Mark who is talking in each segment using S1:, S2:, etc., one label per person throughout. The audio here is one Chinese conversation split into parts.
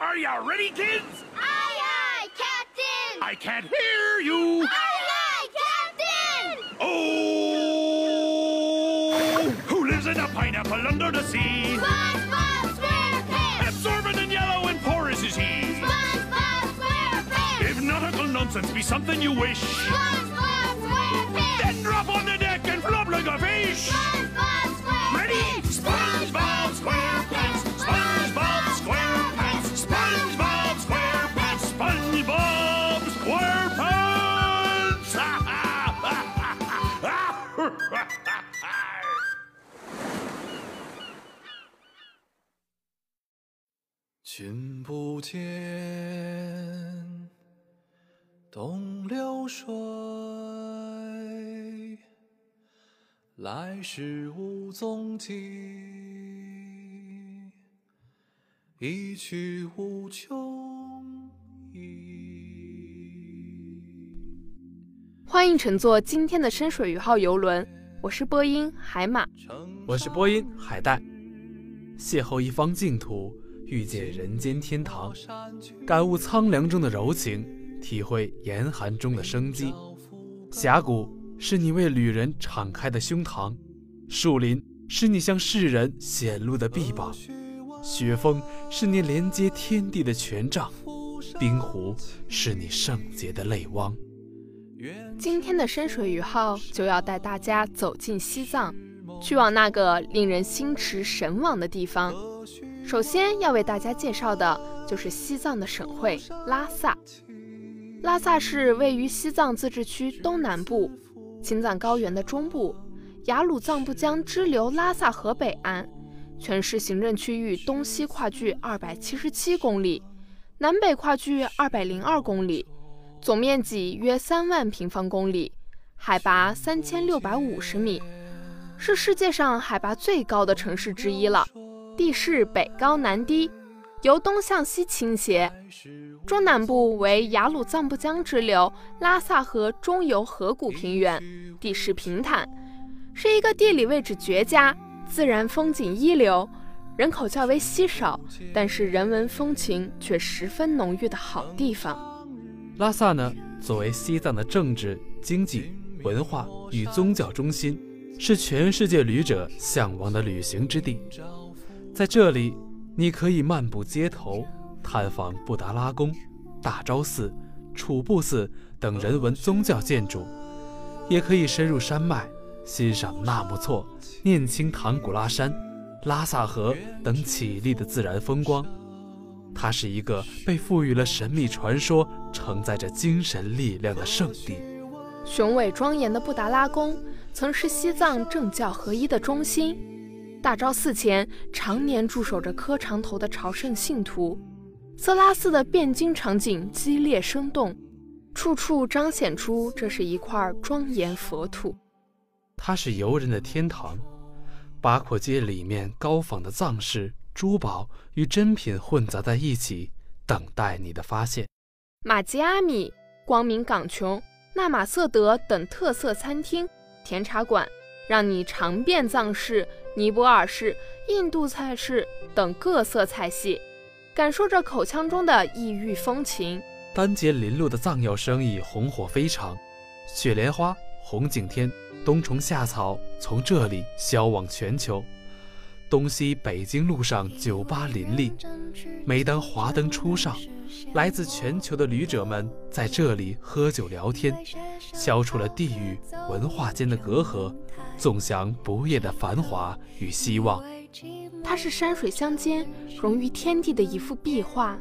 S1: Are you ready, kids?
S2: Aye, aye, Captain!
S1: I can't hear you.
S2: Aye, aye, Captain!
S1: Oh! Who lives in a pineapple under the sea?
S2: SpongeBob SquarePants!
S1: Absorbent and yellow and porous is he.
S2: SpongeBob SquarePants!
S1: If nautical nonsense be something you wish,
S2: SpongeBob SquarePants!
S1: then drop on the deck and flop like a fish.
S2: SpongeBob SquarePants!
S1: Ready? SpongeBob
S3: 君不见，东流水，来时无踪迹，一去无穷意。
S4: 欢迎乘坐今天的深水鱼号游轮，我是播音海马。
S5: 我是播音海带，邂逅一方净土，遇见人间天堂，感悟苍凉中的柔情，体会严寒中的生机。峡谷是你为旅人敞开的胸膛，树林是你向世人显露的臂膀，雪峰是你连接天地的权杖，冰湖是你圣洁的泪汪。
S4: 今天的深水鱼号就要带大家走进西藏，去往那个令人心驰神往的地方。首先要为大家介绍的就是西藏的省会拉萨。拉萨是位于西藏自治区东南部，青藏高原的中部，雅鲁藏布江支流拉萨河北岸，全市行政区域东西跨距二百七十七公里，南北跨距二百零二公里。总面积约三万平方公里，海拔三千六百五十米，是世界上海拔最高的城市之一了。地势北高南低，由东向西倾斜。中南部为雅鲁藏布江支流拉萨河中游河谷平原，地势平坦，是一个地理位置绝佳、自然风景一流、人口较为稀少，但是人文风情却十分浓郁的好地方。
S5: 拉萨呢，作为西藏的政治、经济、文化与宗教中心，是全世界旅者向往的旅行之地。在这里，你可以漫步街头，探访布达拉宫、大昭寺、楚布寺等人文宗教建筑，也可以深入山脉，欣赏纳木错、念青唐古拉山、拉萨河等绮丽的自然风光。它是一个被赋予了神秘传说、承载着精神力量的圣地。
S4: 雄伟庄严的布达拉宫曾是西藏政教合一的中心。大昭寺前常年驻守着磕长头的朝圣信徒。色拉寺的辩经场景激烈生动，处处彰显出这是一块庄严佛土。
S5: 它是游人的天堂。八廓街里面高仿的藏式。珠宝与珍品混杂在一起，等待你的发现。
S4: 玛吉阿米、光明港琼、纳玛瑟德等特色餐厅、甜茶馆，让你尝遍藏式、尼泊尔式、印度菜式等各色菜系，感受着口腔中的异域风情。
S5: 丹杰林路的藏药生意红火非常，雪莲花、红景天、冬虫夏草从这里销往全球。东西北京路上酒吧林立，每当华灯初上，来自全球的旅者们在这里喝酒聊天，消除了地域文化间的隔阂，纵享不夜的繁华与希望。
S4: 它是山水相间、融于天地的一幅壁画。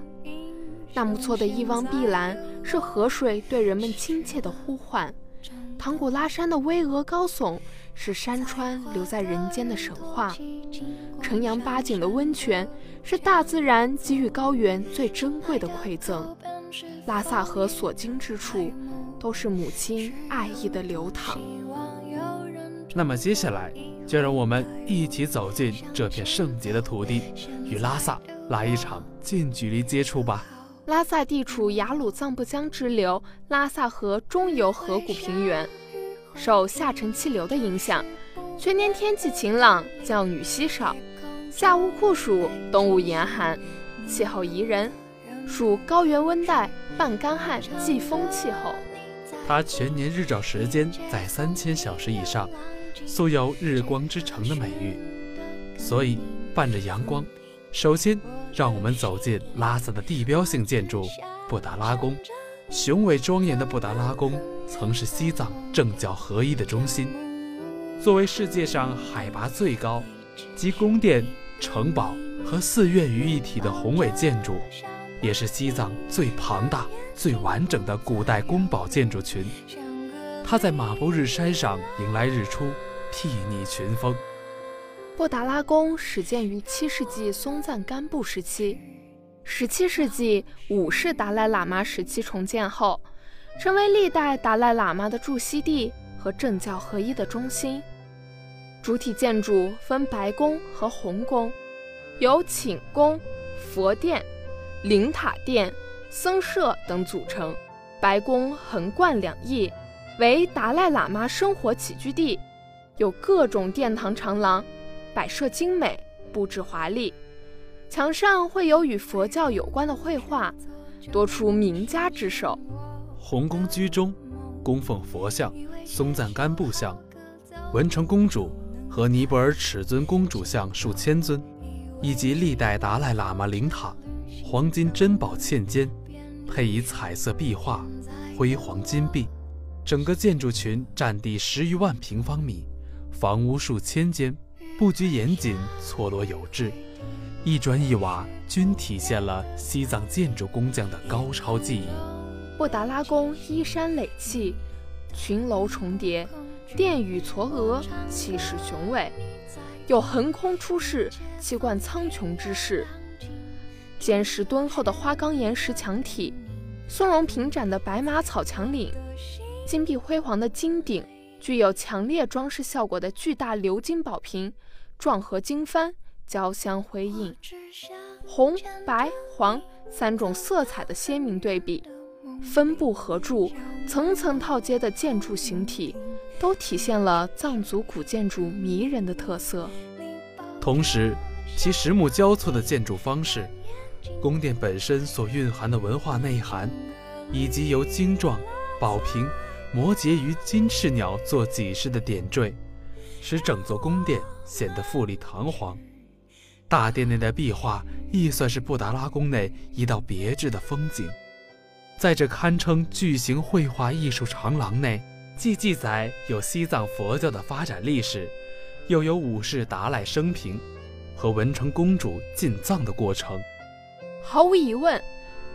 S4: 纳木错的一汪碧蓝是河水对人们亲切的呼唤，唐古拉山的巍峨高耸。是山川留在人间的神话，城阳八景的温泉是大自然给予高原最珍贵的馈赠。拉萨河所经之处，都是母亲爱意的流淌。
S5: 那么接下来，就让我们一起走进这片圣洁的土地，与拉萨来一场近距离接触吧。
S4: 拉萨地处雅鲁藏布江支流拉萨河中游河谷平原。受下沉气流的影响，全年天气晴朗，降雨稀少，夏无酷暑，冬无严寒，气候宜人，属高原温带半干旱季风气候。
S5: 它全年日照时间在三千小时以上，素有“日光之城”的美誉。所以，伴着阳光，首先让我们走进拉萨的地标性建筑布达拉宫。雄伟庄严的布达拉宫曾是西藏政教合一的中心，作为世界上海拔最高、集宫殿、城堡和寺院于一体的宏伟建筑，也是西藏最庞大、最完整的古代宫堡建筑群。它在马布日山上迎来日出，睥睨群峰。
S4: 布达拉宫始建于七世纪松赞干布时期。十七世纪五世达赖喇嘛时期重建后，成为历代达赖喇嘛的驻锡地和政教合一的中心。主体建筑分白宫和红宫，由寝宫、佛殿、灵塔殿、僧舍等组成。白宫横贯两翼，为达赖喇嘛生活起居地，有各种殿堂长廊，摆设精美，布置华丽。墙上会有与佛教有关的绘画，多出名家之手。
S5: 红宫居中，供奉佛像、松赞干布像、文成公主和尼泊尔尺尊公主像数千尊，以及历代达赖喇嘛灵塔、黄金珍宝嵌间，配以彩色壁画、辉煌金碧。整个建筑群占地十余万平方米，房屋数千间，布局严谨，错落有致。一砖一瓦均体现了西藏建筑工匠的高超技艺。
S4: 布达拉宫依山垒砌，群楼重叠，殿宇嵯峨，气势雄伟，有横空出世、气贯苍穹之势。坚实敦厚的花岗岩石墙体，松茸平展的白马草墙岭，金碧辉煌的金顶，具有强烈装饰效果的巨大鎏金宝瓶，状和金幡。交相辉映，红、白、黄三种色彩的鲜明对比，分布合筑、层层套接的建筑形体，都体现了藏族古建筑迷人的特色。
S5: 同时，其实木交错的建筑方式、宫殿本身所蕴含的文化内涵，以及由精幢、宝瓶、摩羯鱼、金翅鸟做脊饰的点缀，使整座宫殿显得富丽堂皇。大殿内的壁画亦算是布达拉宫内一道别致的风景。在这堪称巨型绘画艺术长廊内，既记载有西藏佛教的发展历史，又有五世达赖生平和文成公主进藏的过程。
S4: 毫无疑问，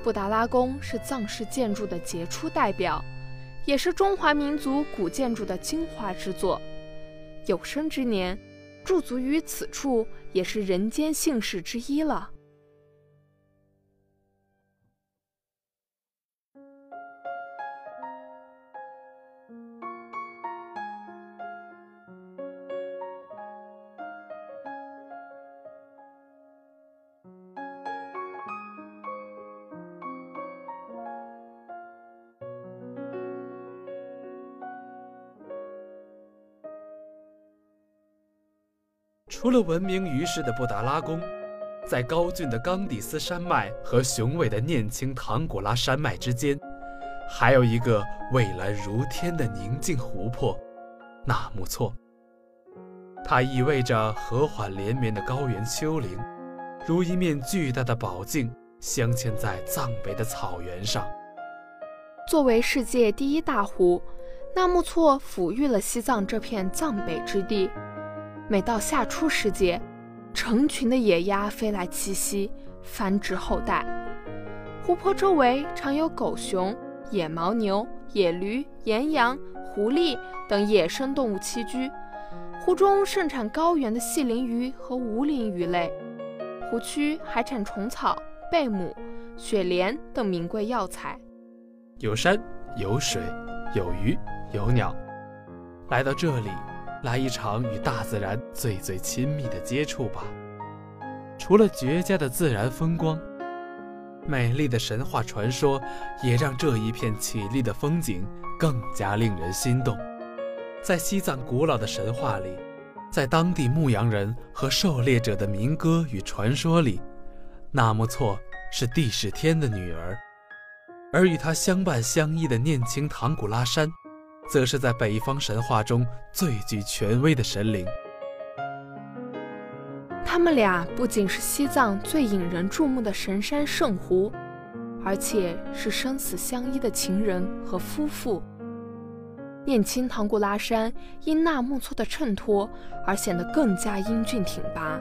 S4: 布达拉宫是藏式建筑的杰出代表，也是中华民族古建筑的精华之作。有生之年。驻足于此处，也是人间幸事之一了。
S5: 除了闻名于世的布达拉宫，在高峻的冈底斯山脉和雄伟的念青唐古拉山脉之间，还有一个蔚蓝如天的宁静湖泊——纳木错。它意味着和缓连绵的高原丘陵，如一面巨大的宝镜，镶嵌在藏北的草原上。
S4: 作为世界第一大湖，纳木错抚育了西藏这片藏北之地。每到夏初时节，成群的野鸭飞来栖息，繁殖后代。湖泊周围常有狗熊、野牦牛、野驴、岩羊、狐狸等野生动物栖居。湖中盛产高原的细鳞鱼和无鳞鱼类，湖区还产虫草、贝母、雪莲等名贵药材。
S5: 有山有水有鱼有鸟，来到这里。来一场与大自然最最亲密的接触吧。除了绝佳的自然风光，美丽的神话传说也让这一片绮丽的风景更加令人心动。在西藏古老的神话里，在当地牧羊人和狩猎者的民歌与传说里，纳木错是帝释天的女儿，而与她相伴相依的念青唐古拉山，则是在北方神话中最具权威的神灵。
S4: 他们俩不仅是西藏最引人注目的神山圣湖，而且是生死相依的情人和夫妇。念青唐古拉山因纳木错的衬托而显得更加英俊挺拔，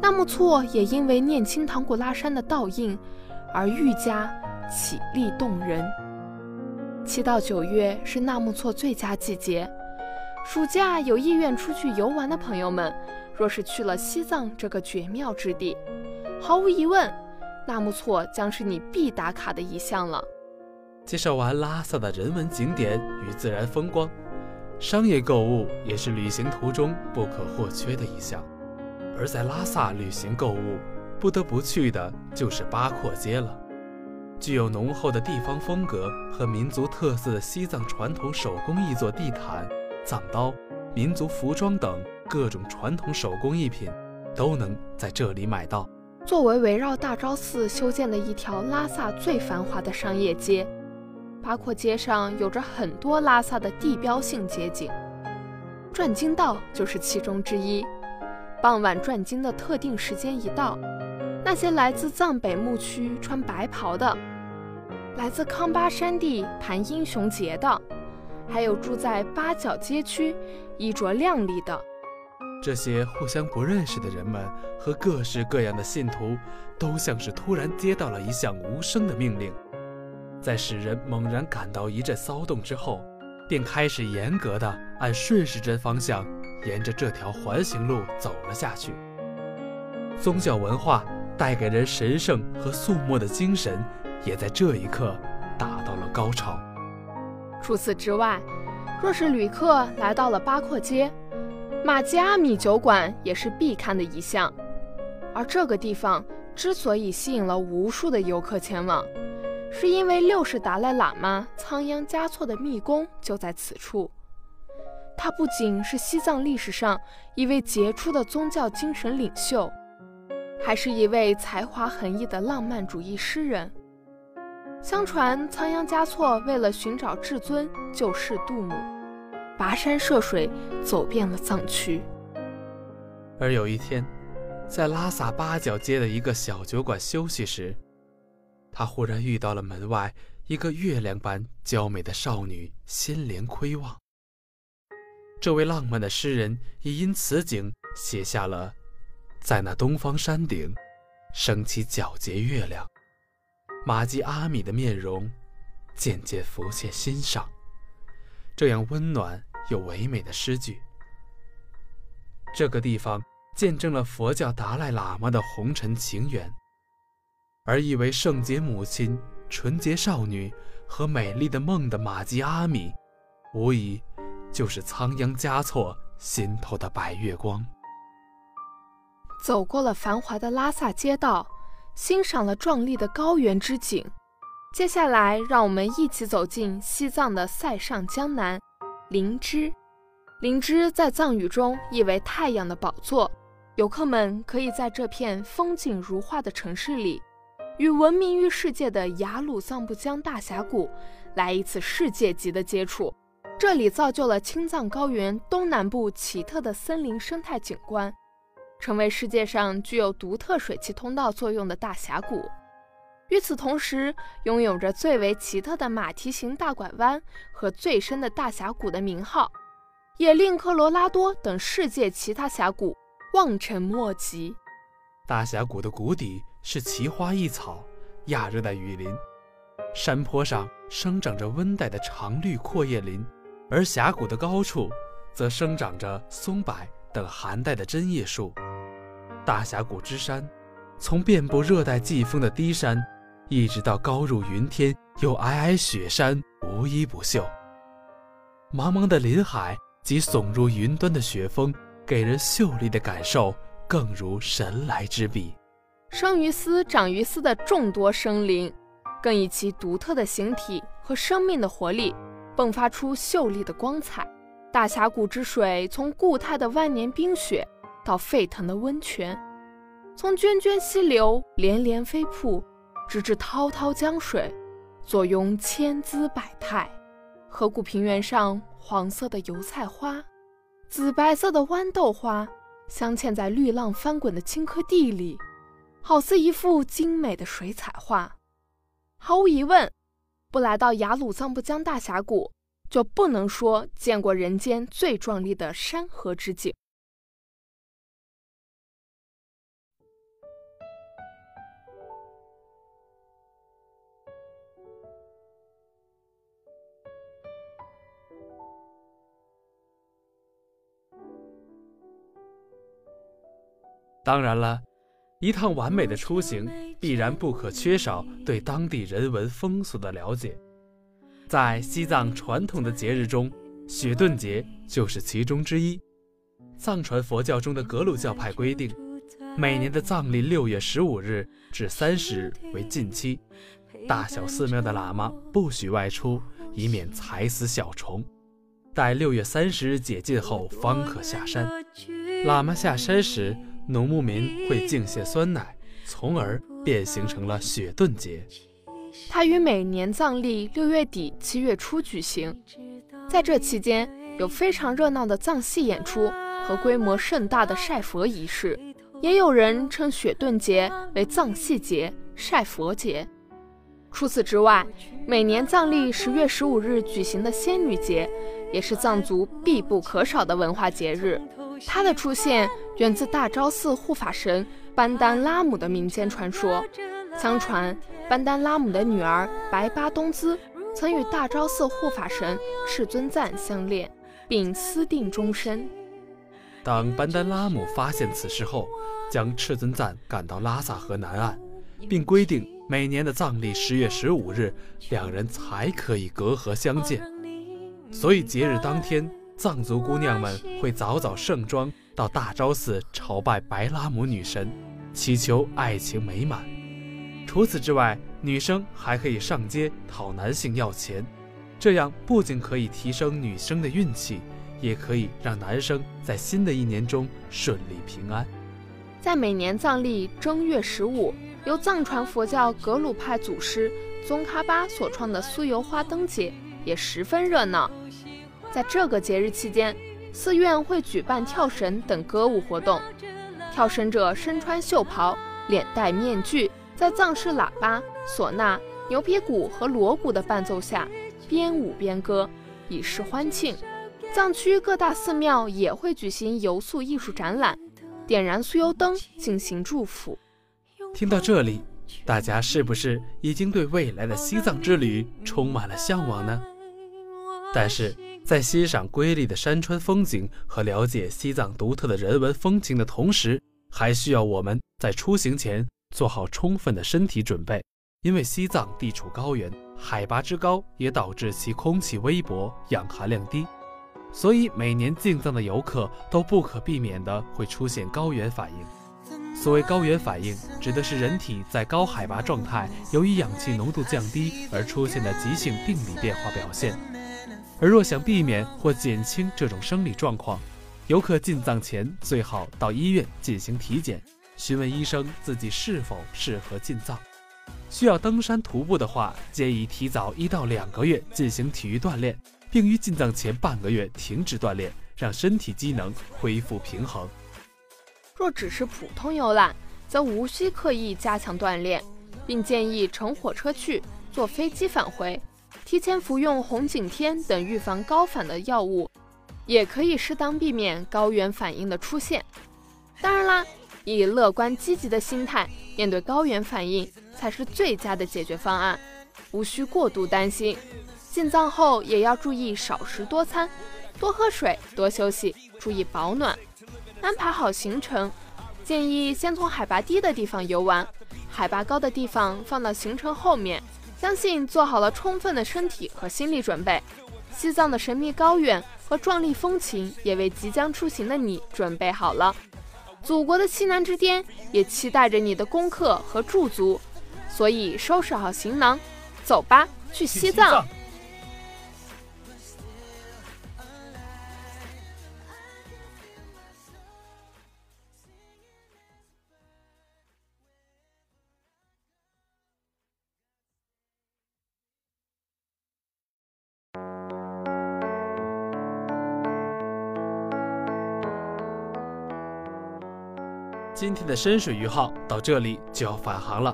S4: 纳木错也因为念青唐古拉山的倒映而愈加绮丽动人。七到九月是纳木错最佳季节，暑假有意愿出去游玩的朋友们。若是去了西藏这个绝妙之地，毫无疑问，纳木错将是你必打卡的一项了。
S5: 介绍完拉萨的人文景点与自然风光，商业购物也是旅行途中不可或缺的一项。而在拉萨旅行购物，不得不去的就是八廓街了。具有浓厚的地方风格和民族特色的西藏传统手工艺作地毯、藏刀、民族服装等。各种传统手工艺品都能在这里买到。
S4: 作为围绕大昭寺修建的一条拉萨最繁华的商业街，八廓街上有着很多拉萨的地标性街景，转经道就是其中之一。傍晚转经的特定时间一到，那些来自藏北牧区穿白袍的，来自康巴山地盘英雄节的，还有住在八角街区衣着靓丽的。
S5: 这些互相不认识的人们和各式各样的信徒，都像是突然接到了一项无声的命令，在使人猛然感到一阵骚动之后，便开始严格的按顺时针方向，沿着这条环形路走了下去。宗教文化带给人神圣和肃穆的精神，也在这一刻达到了高潮。
S4: 除此之外，若是旅客来到了八廓街，玛吉阿米酒馆也是必看的一项，而这个地方之所以吸引了无数的游客前往，是因为六世达赖喇嘛仓央嘉措的密宫就在此处。他不仅是西藏历史上一位杰出的宗教精神领袖，还是一位才华横溢的浪漫主义诗人。相传仓央嘉措为了寻找至尊，救世度母。跋山涉水，走遍了藏区。
S5: 而有一天，在拉萨八角街的一个小酒馆休息时，他忽然遇到了门外一个月亮般娇美的少女，心莲窥望。这位浪漫的诗人也因此景写下了：“在那东方山顶，升起皎洁月亮，玛吉阿米的面容渐渐浮现心上。”这样温暖又唯美的诗句，这个地方见证了佛教达赖喇嘛的红尘情缘，而一为圣洁母亲、纯洁少女和美丽的梦的玛吉阿米，无疑就是仓央嘉措心头的白月光。
S4: 走过了繁华的拉萨街道，欣赏了壮丽的高原之景。接下来，让我们一起走进西藏的塞上江南，林芝。林芝在藏语中意为“太阳的宝座”。游客们可以在这片风景如画的城市里，与闻名于世界的雅鲁藏布江大峡谷来一次世界级的接触。这里造就了青藏高原东南部奇特的森林生态景观，成为世界上具有独特水汽通道作用的大峡谷。与此同时，拥有着最为奇特的马蹄形大拐弯和最深的大峡谷的名号，也令科罗拉多等世界其他峡谷望尘莫及。
S5: 大峡谷的谷底是奇花异草、亚热带雨林，山坡上生长着温带的常绿阔叶林，而峡谷的高处则生长着松柏等寒带的针叶树。大峡谷之山，从遍布热带季风的低山。一直到高入云天又皑皑雪山，无一不秀。茫茫的林海及耸入云端的雪峰，给人秀丽的感受，更如神来之笔。
S4: 生于斯、长于斯的众多生灵，更以其独特的形体和生命的活力，迸发出秀丽的光彩。大峡谷之水，从固态的万年冰雪，到沸腾的温泉，从涓涓溪流连连飞瀑。直至滔滔江水，坐拥千姿百态。河谷平原上，黄色的油菜花，紫白色的豌豆花，镶嵌在绿浪翻滚的青稞地里，好似一幅精美的水彩画。毫无疑问，不来到雅鲁藏布江大峡谷，就不能说见过人间最壮丽的山河之景。
S5: 当然了，一趟完美的出行必然不可缺少对当地人文风俗的了解。在西藏传统的节日中，雪顿节就是其中之一。藏传佛教中的格鲁教派规定，每年的藏历六月十五日至三十日为禁期，大小寺庙的喇嘛不许外出，以免踩死小虫。待六月三十日解禁后，方可下山。喇嘛下山时，农牧民会敬献酸奶，从而便形成了雪顿节。
S4: 它于每年藏历六月底七月初举行，在这期间有非常热闹的藏戏演出和规模盛大的晒佛仪式，也有人称雪顿节为藏戏节、晒佛节。除此之外，每年藏历十月十五日举行的仙女节，也是藏族必不可少的文化节日。它的出现源自大昭寺护法神班丹拉姆的民间传说。相传，班丹拉姆的女儿白巴东孜曾与大昭寺护法神赤尊赞相恋，并私定终身。
S5: 当班丹拉姆发现此事后，将赤尊赞赶到拉萨河南岸，并规定每年的藏历十月十五日，两人才可以隔河相见。所以节日当天。藏族姑娘们会早早盛装到大昭寺朝拜白拉姆女神，祈求爱情美满。除此之外，女生还可以上街讨男性要钱，这样不仅可以提升女生的运气，也可以让男生在新的一年中顺利平安。
S4: 在每年藏历正月十五，由藏传佛教格鲁派祖师宗喀巴所创的酥油花灯节也十分热闹。在这个节日期间，寺院会举办跳绳等歌舞活动。跳绳者身穿袖袍，脸戴面具，在藏式喇叭、唢呐、牛皮鼓和锣鼓的伴奏下，边舞边歌，以示欢庆。藏区各大寺庙也会举行油塑艺术展览，点燃酥油灯进行祝福。
S5: 听到这里，大家是不是已经对未来的西藏之旅充满了向往呢？但是。在欣赏瑰丽的山川风景和了解西藏独特的人文风情的同时，还需要我们在出行前做好充分的身体准备。因为西藏地处高原，海拔之高也导致其空气微薄、氧含量低，所以每年进藏的游客都不可避免地会出现高原反应。所谓高原反应，指的是人体在高海拔状态，由于氧气浓度降低而出现的急性病理变化表现。而若想避免或减轻这种生理状况，游客进藏前最好到医院进行体检，询问医生自己是否适合进藏。需要登山徒步的话，建议提早一到两个月进行体育锻炼，并于进藏前半个月停止锻炼，让身体机能恢复平衡。
S4: 若只是普通游览，则无需刻意加强锻炼，并建议乘火车去，坐飞机返回。提前服用红景天等预防高反的药物，也可以适当避免高原反应的出现。当然啦，以乐观积极的心态面对高原反应才是最佳的解决方案，无需过度担心。进藏后也要注意少食多餐，多喝水，多休息，注意保暖，安排好行程。建议先从海拔低的地方游玩，海拔高的地方放到行程后面。相信做好了充分的身体和心理准备，西藏的神秘高原和壮丽风情也为即将出行的你准备好了。祖国的西南之巅也期待着你的功课和驻足，所以收拾好行囊，走吧，去西藏。
S5: 今天的深水鱼号到这里就要返航了，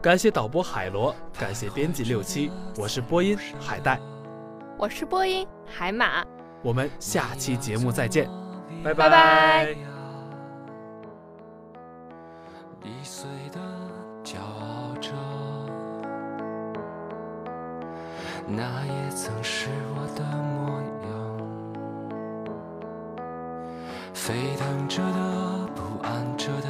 S5: 感谢导播海螺，感谢编辑六七，我是播音海带，
S4: 我是播音海马，
S5: 我们下期节目再见，拜
S4: 拜拜。
S3: 易碎的骄傲着，那也曾是我的模样。沸腾着的，不安着的，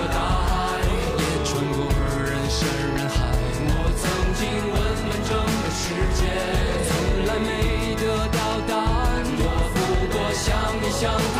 S3: 像你，